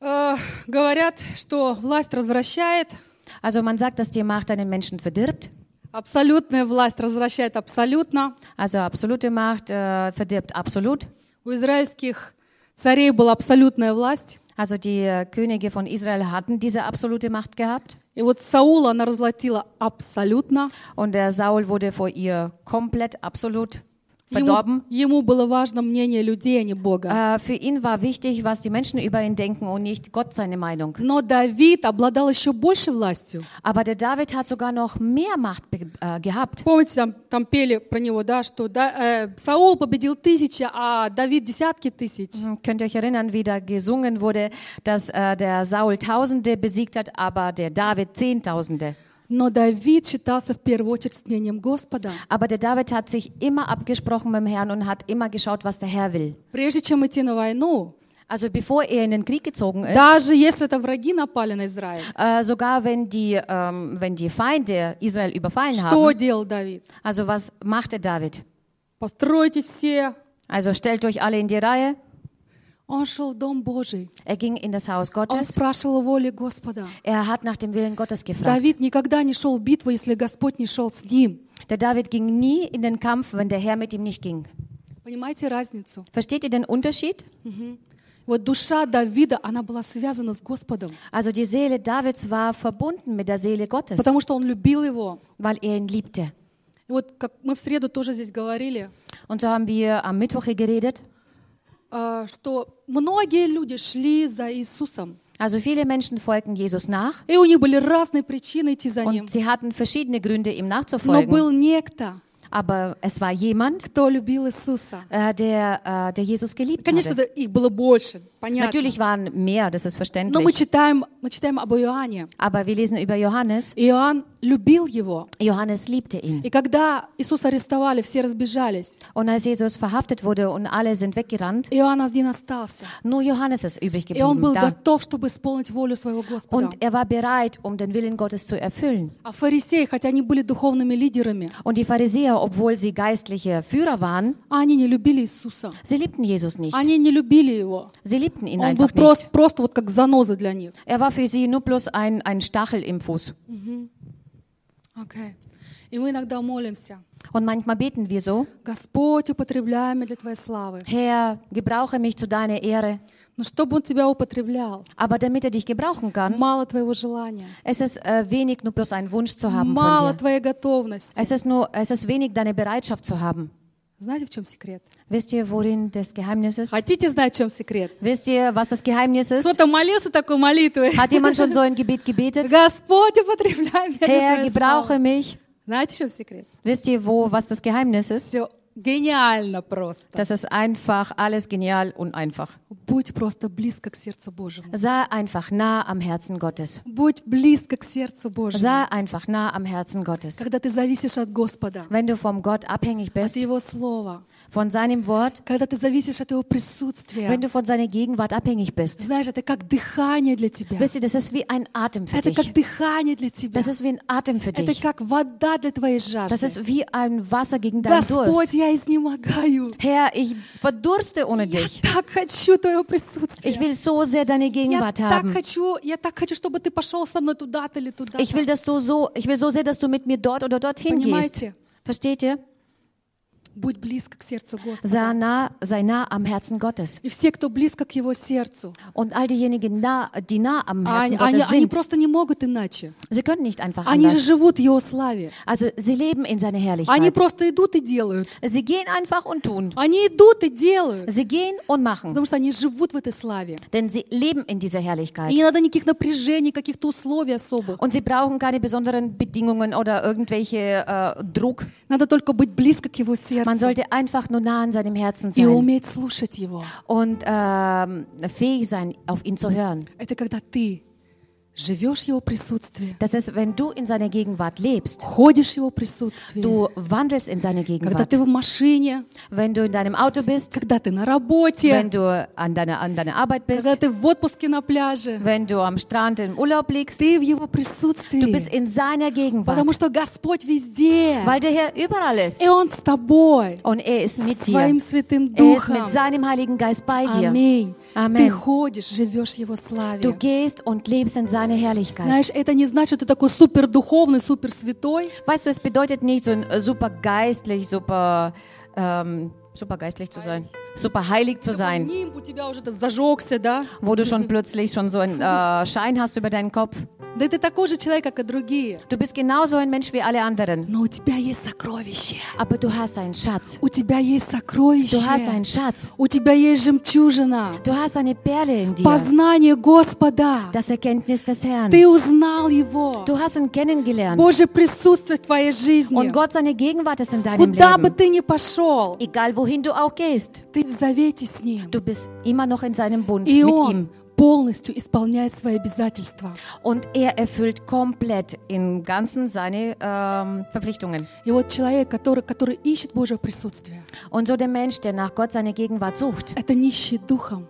Э, говорят, что власть развращает, Also man sagt, dass die Macht einen Menschen verdirbt. абсолютная власть развращает абсолютно. Also absolute Macht äh, verdirbt absolut. У израильских царей была абсолютная власть. Also die äh, Könige von Israel hatten diese absolute Macht gehabt. И вот Саула она разлатила абсолютно. Und der Saul wurde vor ihr komplett absolut Ему, verdorben. ему было важно мнение людей, а не Бога. Äh, für ihn war wichtig, was die Menschen über ihn denken und nicht Gott seine Meinung. Но Давид обладал еще большей властью. Aber der David hat sogar noch mehr Macht be- äh, gehabt. Помните, там, там пели про него, да, что да, э, Саул победил тысячи, а Давид десятки тысяч. Hm, Könnt ihr euch erinnern, wie da gesungen wurde, dass äh, der Saul Tausende besiegt hat, aber der David Zehntausende. Aber der David hat sich immer abgesprochen mit dem Herrn und hat immer geschaut, was der Herr will. Also bevor er in den Krieg gezogen ist, äh, sogar wenn die, ähm, wenn die Feinde Israel überfallen haben, also was machte David? Also stellt euch alle in die Reihe. Он шел в Дом Божий. Er ging in das Haus Он Gottes. спрашивал воли Господа. Er hat nach dem Willen Gottes gefragt. Давид никогда не шел в битву, если Господь не шел с ним. Der David ging nie in den Kampf, wenn der Herr mit ihm nicht ging. Понимаете разницу? Versteht ihr den Unterschied? Вот душа Давида, она была связана с Господом, Also die Seele Davids war verbunden mit der Seele Gottes, потому что он любил его. weil er ihn liebte. И вот как мы в среду тоже здесь говорили, Und so haben wir am Mittwoch hier geredet. А, что многие люди шли за Иисусом. Also viele Menschen folgten Jesus nach und sie hatten verschiedene Gründe, ihm nachzufolgen. Aber es war jemand, äh, der, äh, der Jesus geliebt Конечно, hatte. да, их было больше, понятно. Natürlich waren mehr, das ist Но мы verständlich. читаем, мы читаем об Иоанне. Aber wir lesen über Johannes. Иоанн любил его. Johannes liebte ihn. И когда Иисуса арестовали, все разбежались. Und als Jesus verhaftet wurde und alle sind weggerannt, Иоанн один остался. nur Johannes ist übrig И он был geblieben. Da. готов, чтобы исполнить волю своего Господа. Und er war bereit, um den Willen Gottes zu erfüllen. А фарисеи, хотя они были духовными лидерами, Und die Pharisäer, obwohl sie geistliche Führer waren, они не любили Иисуса. sie liebten Jesus nicht. Они не любили его. Sie liebten ihn Он был einfach просто, nicht. просто вот как заноза для них. Er war für sie nur bloß ein, ein Stachel im Fuß. Окей. И мы иногда молимся. Und manchmal beten wir so, Господь, употребляй меня для Твоей славы. Herr, gebrauche mich zu deiner Ehre. Но чтобы Он тебя употреблял, Aber damit er dich gebrauchen kann, мало Твоего желания, es ist äh, wenig, nur bloß einen Wunsch zu haben мало von dir. Твоей готовности. Es ist, nur, es ist wenig, deine Bereitschaft zu haben. Знаете, в чем секрет? Wisst ihr, worin das Geheimnis ist? Хотите знать, в чем секрет? Wisst ihr, was das Geheimnis ist? Кто-то молился такой молитвой. Hat jemand schon so ein Gebet gebetet? Господь, употребляй меня для Herr, Твоей gebrauche славы. mich. Знаете, в чем секрет? Wisst ihr, wo, was das Geheimnis ist? Все гениально просто. Das ist einfach, alles genial und einfach. Будь просто близко к сердцу Божьему. Sei einfach nah am Herzen Gottes. Будь близко к сердцу Божьему. Sei einfach nah am Herzen Gottes. Когда ты зависишь от Господа, Wenn du vom Gott abhängig от bist, Его Слова, von seinem Wort, когда ты зависишь от Его присутствия, wenn du von seiner Gegenwart abhängig bist, знаешь, это как дыхание для тебя. wisst ihr, das ist wie ein Atem für Это как dich. дыхание для тебя. Das ist wie ein Atem für Это dich. как вода для твоей Das жажды. ist wie ein Wasser gegen deinen Durst. Господь, я изнемогаю. Herr, ich verdurste ohne Я dich. так хочу Твоего Ich присутствия. will so sehr deine Я Gegenwart так haben. хочу, я так хочу, чтобы Ты пошел со мной туда-то или туда-то. Ich will, dass du so, ich will so sehr, dass du mit mir dort oder dorthin gehst. Понимаете? Versteht ihr? Будь близко к сердцу Sei Господа. nah, sei nah am Herzen Gottes. И все, кто близко к Его сердцу, Und all diejenigen, nah, die nah am они, Herzen они, Gottes они sind, просто не могут иначе. sie können nicht einfach Они же anders. живут в Его славе. Also sie leben in seiner Они Herrlichkeit. просто идут и делают. Sie gehen einfach und tun. Они идут и делают. Sie gehen und machen. Потому что они живут в этой славе. Denn sie leben in dieser И Herrlichkeit. не надо никаких напряжений, каких-то условий особых. Und sie brauchen keine besonderen Bedingungen oder irgendwelche äh, Druck. Надо только быть близко к Его Man сердцу sollte einfach nur nah an seinem Herzen и sein уметь слушать Его. und ähm, fähig sein, auf ihn zu hören. Это когда ты живешь в Его присутствии, Das ist, wenn du in seiner Gegenwart lebst, ходишь в Его присутствии, du wandelst in seine когда Gegenwart. ты в машине, Wenn du in deinem Auto bist, когда ты на работе, wenn du an deiner, an deiner Arbeit bist, когда ты в отпуске на пляже, wenn du am Strand im Urlaub liegst, ты в Его du bist присутствии, in seiner Gegenwart, потому что Господь везде, weil der Herr überall ist. и Он с тобой, Und er ist mit dir. своим Святым Er ist Духом. mit seinem Heiligen Geist bei dir. Аминь. Amen. Ты ходишь, живешь в Его славе. Du gehst und lebst in seiner Herrlichkeit. Знаешь, это не значит, что ты такой супер духовный, супер святой. Weißt du, es bedeutet nicht so ein äh, super geistlich, super, ähm, super geistlich zu sein, super heilig zu sein, Нимб у тебя уже зажегся, да? wo du schon plötzlich schon so einen äh, Schein hast über deinen Kopf. Да ты такой же человек, как и другие. Du bist genauso ein Mensch wie alle anderen, Но у тебя есть сокровище. aber du hast einen Schatz. У тебя есть сокровище. Du hast einen Schatz. У тебя есть жемчужина. Du hast eine Perle in dir. Познание Господа. Das Erkenntnis des Herrn. Ты узнал Его. Du hast ihn kennengelernt. Божье присутствие в твоей жизни. Und Gott, seine Gegenwart ist in deinem Куда бы Leben. ты ни пошел, Egal wohin du auch gehst, ты в завете с Ним. du bist immer noch in seinem Bund И mit Он ihm. Полностью исполняет свои обязательства. Und er erfüllt komplett im Ganzen seine ähm, Verpflichtungen. И вот человек, который, который ищет Божье присутствие, Und so der Mensch, der nach Gott seine Gegenwart sucht, это нищий духом.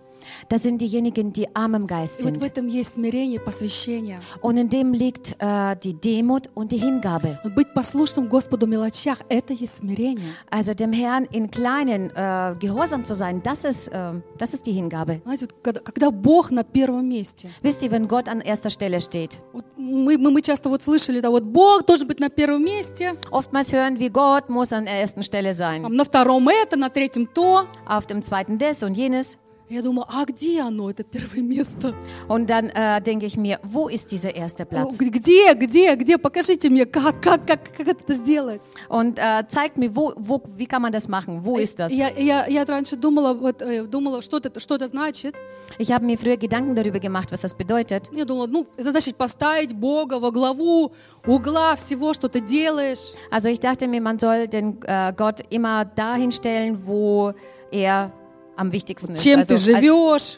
das sind diejenigen, die arm im Geist И вот в sind. этом есть смирение, посвящение. Und in dem liegt äh, die Demut und die Hingabe. Вот быть послушным Господу в мелочах – это есть смирение. Also dem Herrn in kleinen äh, Gehorsam zu sein, das ist, äh, das ist die Hingabe. Знаете, вот когда, когда Бог на первом месте. Wisst ihr, wenn Gott an erster Stelle steht? Вот мы, мы, мы часто вот слышали, да, вот Бог должен быть на первом месте, Oftmals hören wir, Gott muss an der ersten Stelle sein. там, на втором это, на третьем то. Auf dem zweiten das und jenes. Я думаю, а где оно, это первое место? Und dann äh, denke ich mir, wo ist dieser erste Platz? Где, где, где? Покажите мне, как, как, как, как это сделать. Und äh, zeigt mir, wo, wo, wie kann man das machen? Wo ist das? Я, я, я раньше думала, вот, э, думала что, это, что это значит. Ich habe mir früher Gedanken darüber gemacht, was das bedeutet. Я думала, ну, это значит поставить Бога во главу угла всего, что ты делаешь. Also ich dachte mir, man soll den äh, Gott immer dahin stellen, wo er am wichtigsten ist. Чем Also ты als, живешь.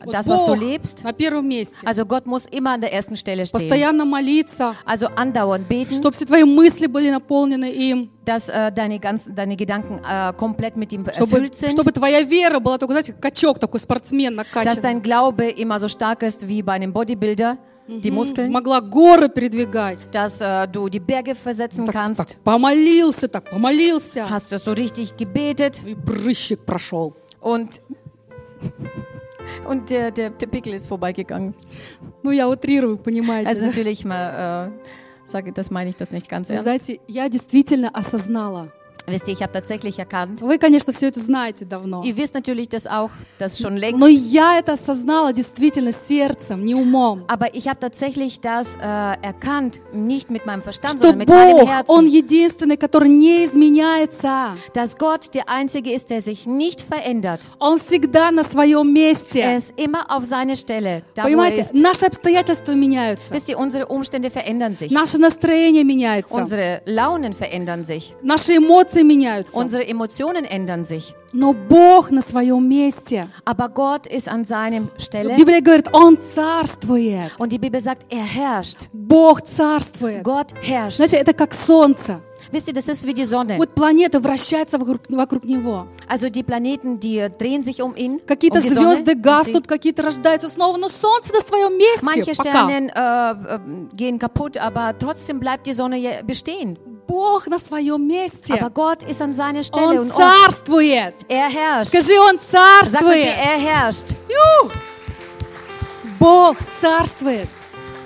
Вот das, was du Бог lebst. на первом месте. Also Gott muss immer an der ersten Stelle stehen. Постоянно молиться, Also andauernd beten, чтобы все твои мысли были наполнены им. dass äh, deine, ganzen, deine Gedanken äh, komplett mit ihm Чтобы, erfüllt sind. чтобы твоя вера была такой, знаете, как качок такой, спортсмен Dass накачанный. dein Glaube immer so stark ist wie bei einem Bodybuilder, die Muskeln. Могла горы передвигать. Dass äh, du die Berge versetzen Так, kannst. так помолился, так помолился. Hast du so richtig gebetet И прыщик прошел. und, und der, der, der Pickel ist vorbeigegangen. Ну, я утрирую, понимаете. Also да? natürlich mal, äh, sage, das meine ich das nicht ganz Вы ernst. знаете, я действительно осознала. Wisst ihr, ich habe tatsächlich erkannt. Вы, конечно, все это знаете давно. Ihr wisst natürlich das auch, das schon längst. Но я это осознала действительно сердцем, не умом. Aber ich habe tatsächlich das äh, erkannt, nicht mit meinem Verstand, Что sondern mit meinem Herzen. Он единственный, который не изменяется. dass Gott der Einzige ist, der sich nicht verändert. Он всегда на своем Er месте. ist immer auf seiner Stelle, da wo er Понимаете, ist. наши обстоятельства меняются. Wisst ihr, unsere Umstände verändern sich. Наше настроение меняется. Unsere Launen verändern sich. Наши эмоции меняются. Unsere Emotionen ändern sich. Но Бог на своем месте. Aber Gott ist an seinem Stelle. Библия говорит, Он царствует. Und die Bibel sagt, er herrscht. Бог царствует. Gott herrscht. Знаете, это как солнце. Wisst ihr, das ist wie die Sonne. Вот планета вращается вокруг, вокруг него. Also die Planeten, die drehen sich um ihn. Какие-то um Sonne, звезды um гаснут, sie. какие-то рождаются снова, но солнце на своем месте. Manche. Sterne äh, äh, gehen kaputt, aber trotzdem bleibt die Sonne bestehen. Бог на своем месте. Aber Gott ist an seiner Stelle Он царствует. er herrscht. Скажи, Он Sag mit mir, царствует. er herrscht. Бог царствует.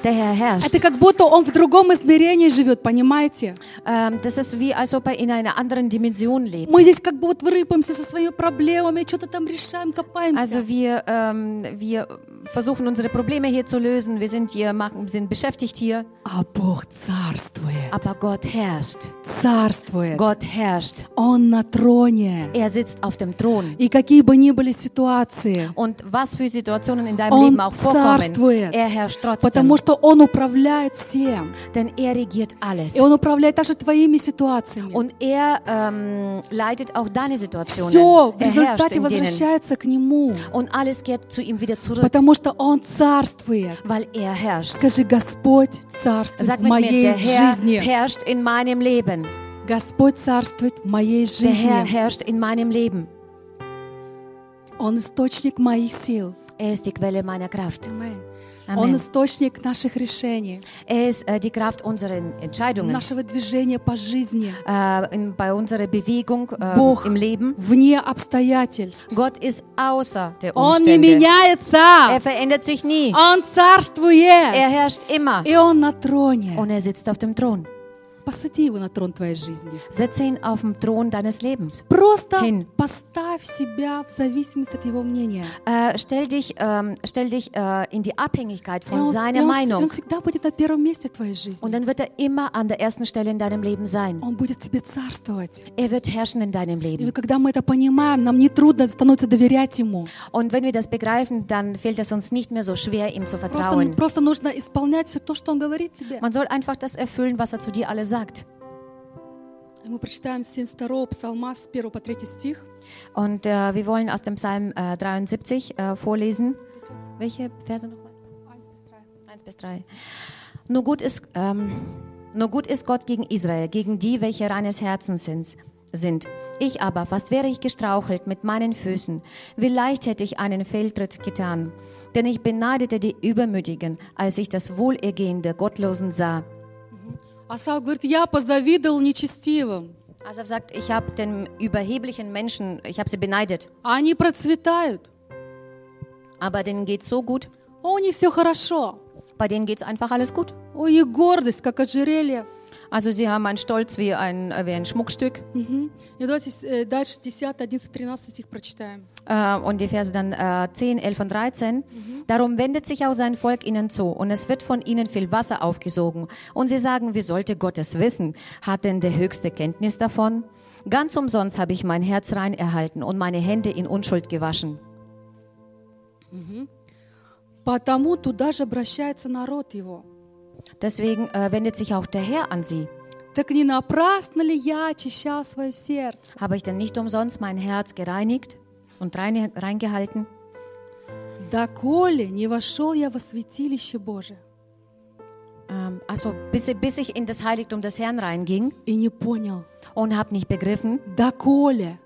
Der Herr herrscht. Это как будто Он в другом измерении живет, понимаете? Ähm, das ist wie, als ob er in einer anderen Dimension lebt. Мы здесь как бы вот врыпаемся со своими проблемами, что-то там решаем, копаемся. Also wir, ähm, wir versuchen unsere Probleme hier zu lösen. Wir sind hier, machen, sind beschäftigt hier. А Бог царствует. Aber Gott herrscht. Царствует. Gott herrscht. Он на троне. Er sitzt auf dem Thron. И какие бы ни были ситуации, Und was für Situationen in deinem Он Leben auch vorkommen, царствует. er herrscht trotzdem. потому что Он управляет всем. Denn er regiert alles. И Он управляет также твоими ситуациями. Und er ähm, leitet auch deine Situationen. Все в er результате возвращается к Нему. Und alles kehrt zu ihm wieder zurück. Потому что Он царствует. weil er herrscht. Скажи, Господь царствует Sag в mit mir, моей der Herr жизни. herrscht in meinem Leben. Господь царствует в моей Der Herr жизни. herrscht in meinem Leben. Он источник моих сил. Er ist die Quelle meiner Kraft. Аминь. Amen. Он источник наших решений, Er ist äh, die Kraft unserer Entscheidungen, нашего движения по жизни, äh, in, bei unserer Bewegung äh, Бог im Leben. вне обстоятельств. Gott ist außer der Он не Umstände. Er меняется. verändert sich nie. Он царствует. Er herrscht immer. И Он на троне. Und er sitzt auf dem Thron. Посади его на трон твоей жизни. Setze ihn auf dem Thron deines Lebens. Просто Hin. поставь себя в зависимость от его мнения. Äh, stell dich, ähm, stell dich äh, in die Abhängigkeit И von он, и seiner он- Meinung. он всегда будет на первом месте в твоей жизни. Und dann wird er immer an der ersten Stelle in deinem Leben sein. Он будет тебе царствовать. Er wird herrschen in deinem И Leben. когда мы это понимаем, нам не трудно становится доверять ему. Und wenn wir das begreifen, dann fällt es uns nicht mehr so schwer, ihm zu Просто, vertrauen. просто нужно исполнять все то, что он говорит тебе. Man soll einfach das erfüllen, was er zu dir alles sagt. И мы прочитаем с 72 псалма с 1 по 3 стих. Und äh, wir wollen aus dem Psalm äh, 73 äh, vorlesen. Welche Verse nochmal? 1 bis 3. Nur gut, ist, ähm, nur gut ist Gott gegen Israel, gegen die, welche reines Herzens sind. sind. Ich aber, fast wäre ich gestrauchelt mit meinen Füßen. Wie leicht hätte ich einen Fehltritt getan. Denn ich beneidete die Übermütigen, als ich das Wohlergehen der Gottlosen sah. Асав говорит, я позавидовал нечестивым. Er sagt, ich habe den überheblichen Menschen, ich habe sie beneidet. Они процветают. Aber denen geht's so gut. А У них все хорошо. Bei denen geht's einfach alles gut. У них гордость, как ожерелье. Also sie haben einen Stolz wie ein, äh, wie ein Schmuckstück. Мгм. И давайте э, дальше 10, 11, 13 стих прочитаем. Äh, und die Verse dann äh, 10, 11 und 13. Darum wendet sich auch sein Volk ihnen zu, und es wird von ihnen viel Wasser aufgesogen. Und sie sagen, wie sollte Gott es wissen? Hat denn der Höchste Kenntnis davon? Ganz umsonst habe ich mein Herz rein erhalten und meine Hände in Unschuld gewaschen. Потому туда же обращается народ его. Deswegen äh, wendet sich auch der Herr an sie. Так не напрасно ли я очищал свое сердце? Habe ich denn nicht umsonst mein Herz gereinigt und rein, reingehalten? Доколе не вошел я во святилище Божие Ähm, also bis, bis ich in das Heiligtum des Herrn reinging и не понял. und habe nicht begriffen, Доколе?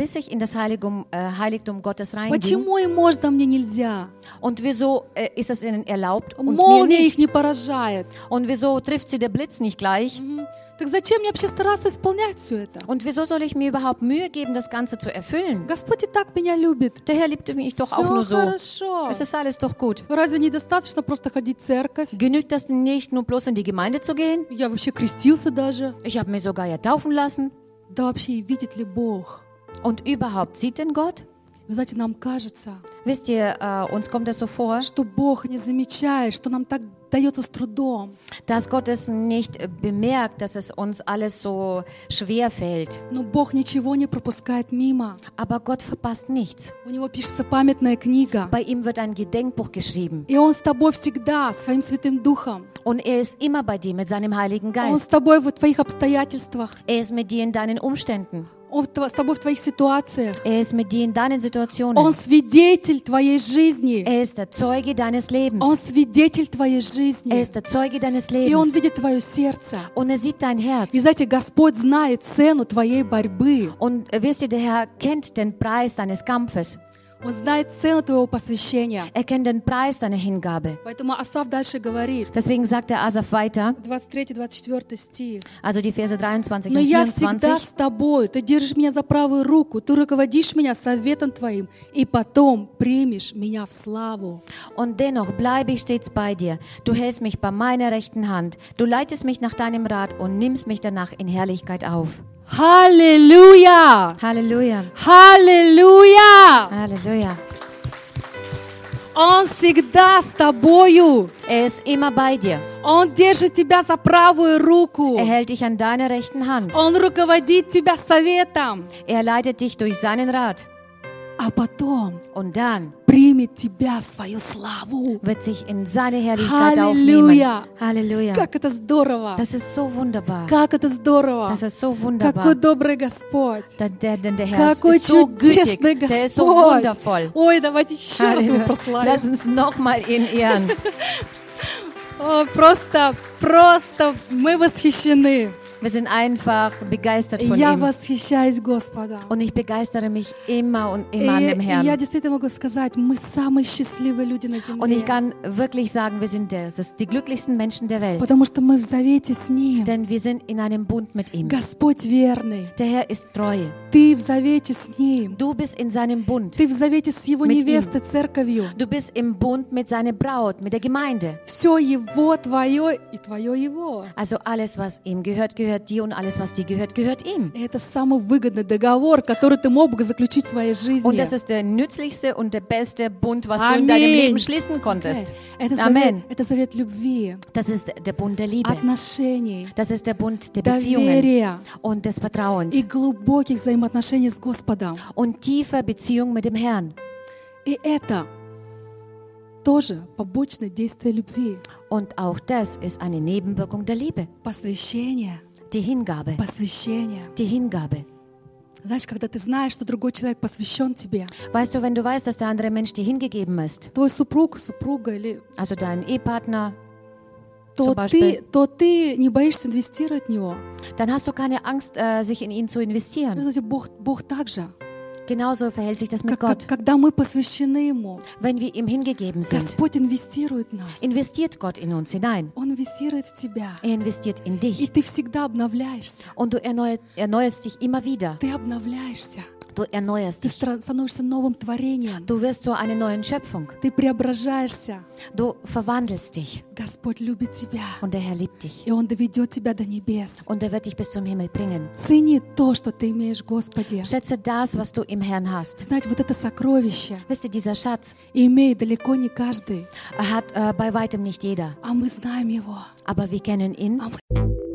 bis ich in das Heiligtum, äh, Heiligtum Gottes reinging. Почему им можно, а мне нельзя? Und wieso äh, ist es ihnen erlaubt und mir Молния их nicht? не поражает. Und wieso trifft sie der Blitz nicht gleich? Мгм. Так зачем мне вообще стараться исполнять все это? Und wieso soll ich mir überhaupt Mühe geben, das Ganze zu erfüllen? Господь и так меня любит. Der Herr liebte mich doch auch Все nur so. хорошо. Es ist alles doch gut. Разве недостаточно просто ходить в церковь? Genügt das denn nicht, nur bloß in die Gemeinde zu gehen? Я вообще крестился даже. Ich habe mich sogar ja taufen lassen. Да вообще и видит ли Бог? Und überhaupt, sieht denn Gott? Вы знаете, нам кажется, Wisst ihr, äh, uns kommt es so vor, что Бог не замечает, что нам так дается с трудом. dass Gott es nicht äh, bemerkt, dass es uns alles so schwer fällt. Но Бог ничего не пропускает мимо. Aber Gott verpasst nichts. У Него пишется памятная книга. Bei ihm wird ein Gedenkbuch geschrieben. И Он с тобой всегда, своим Святым Духом. Und er ist immer bei dir mit seinem Heiligen Он с Geist. тобой в твоих обстоятельствах. Er ist mit dir in deinen Umständen. Он с тобой в твоих ситуациях. Er ist mit dir in deinen Situationen. Он свидетель твоей жизни. Er ist der Zeuge deines Он Lebens. свидетель твоей Er жизни. ist der Zeuge deines И Он Lebens. видит твое сердце. Und er sieht dein Herz. И знаете, Господь знает цену твоей борьбы. Und äh, wisst ihr, der Herr kennt den Preis deines Kampfes. Он знает цену твоего посвящения. Er kennt den Preis deiner Hingabe. Поэтому Асав дальше говорит, Deswegen sagt der Asaf weiter, 23-24 стих. also die Verse 23 Но und я всегда 24. с тобой, ты держишь меня за правую руку, ты руководишь меня советом твоим, и потом примешь меня в славу. Und dennoch bleibe ich stets bei dir. Du hältst mich bei meiner rechten Hand. Du leitest mich nach deinem Rat und nimmst mich danach in Herrlichkeit auf. Аллилуйя! Halleluja. Аллилуйя! Halleluja. Он всегда с тобою. Er ist immer bei dir. Он держит тебя за правую руку. Er hält dich an deiner rechten Hand. Он руководит тебя советом. Er leitet dich durch seinen Rat. А потом Und dann примет тебя в свою славу. wird sich in seine Herrlichkeit aufnehmen. Halleluja! Halleluja. Как это здорово! Das ist so wunderbar. Как это здорово! Das ist so Какой добрый Господь! Der, der, der Herr Какой ist so gütig. чудесный Der ist so Господь! wundervoll. Ой, давайте еще раз его Halleluja. прославим. Lass uns nochmal ihn ehren. О, просто, просто мы восхищены. Wir sind einfach begeistert von Я ihm. восхищаюсь Господом. Und ich begeistere mich immer und И, immer an и dem я Herrn. действительно могу сказать, мы самые счастливые люди на Und ich земле. kann wirklich sagen, wir sind das, das die glücklichsten Menschen der Welt. Потому что мы в завете с Ним. Denn wir sind in einem Bund mit ihm. Господь верный. Der Herr ist treu. Ты в завете с Ним. Du bist in seinem Bund. Ты в завете с Его Mit ihm. невестой, церковью. Du bist im Bund mit seiner Braut, mit der Gemeinde. Все Его твое и твое Его. Also alles, was ihm gehört, gehört dir und alles, was dir gehört, gehört ihm. И это самый выгодный договор, который ты мог бы заключить в своей жизни. Und das ist der nützlichste und der beste Bund, was du in deinem Amen. Leben schließen konntest. это, завет, Amen. это завет любви, Das ist der Bund der Liebe. отношений, Das ist der Bund der Beziehungen доверия und des Vertrauens и глубоких взаимоотношений с Господом. und tiefer Beziehung mit dem Herrn. И это тоже побочное действие любви. Und auch das ist eine Nebenwirkung der Liebe. Посвящение, Die Hingabe. посвящение. Die Hingabe. Знаешь, когда ты знаешь, что другой человек посвящен тебе, Weißt du, wenn du weißt, dass der andere Mensch dir hingegeben ist, твой супруг, супруга, или also dein Ehepartner, то Zum ты, Beispiel. то ты не боишься инвестировать в него. dann hast du keine Angst, äh, sich in ihn zu Ну, investieren. Знаете, Бог, Бог так же. Genauso verhält sich das mit Как- как- Gott. когда мы посвящены Ему, Wenn wir ihm hingegeben sind, Господь инвестирует в нас. investiert Gott in uns hinein. Он инвестирует в тебя. Er investiert in И dich. ты всегда обновляешься. Und du erneuer, erneuerst dich immer wieder. Ты обновляешься. Du erneuerst Ты dich. стра- становишься новым творением. Du wirst zu einer neuen Schöpfung. Ты преображаешься. Du verwandelst dich. Господь любит тебя. Und der Herr liebt dich. И Он доведет тебя до небес. Und er wird dich bis zum Himmel bringen. Цени то, что ты имеешь, Господи. Schätze das, was du im Herrn hast. Знаете, вот это сокровище Wisst ihr, dieser Schatz имеет далеко не каждый. hat äh, bei weitem nicht jeder. А мы знаем его. Aber wir kennen ihn А мы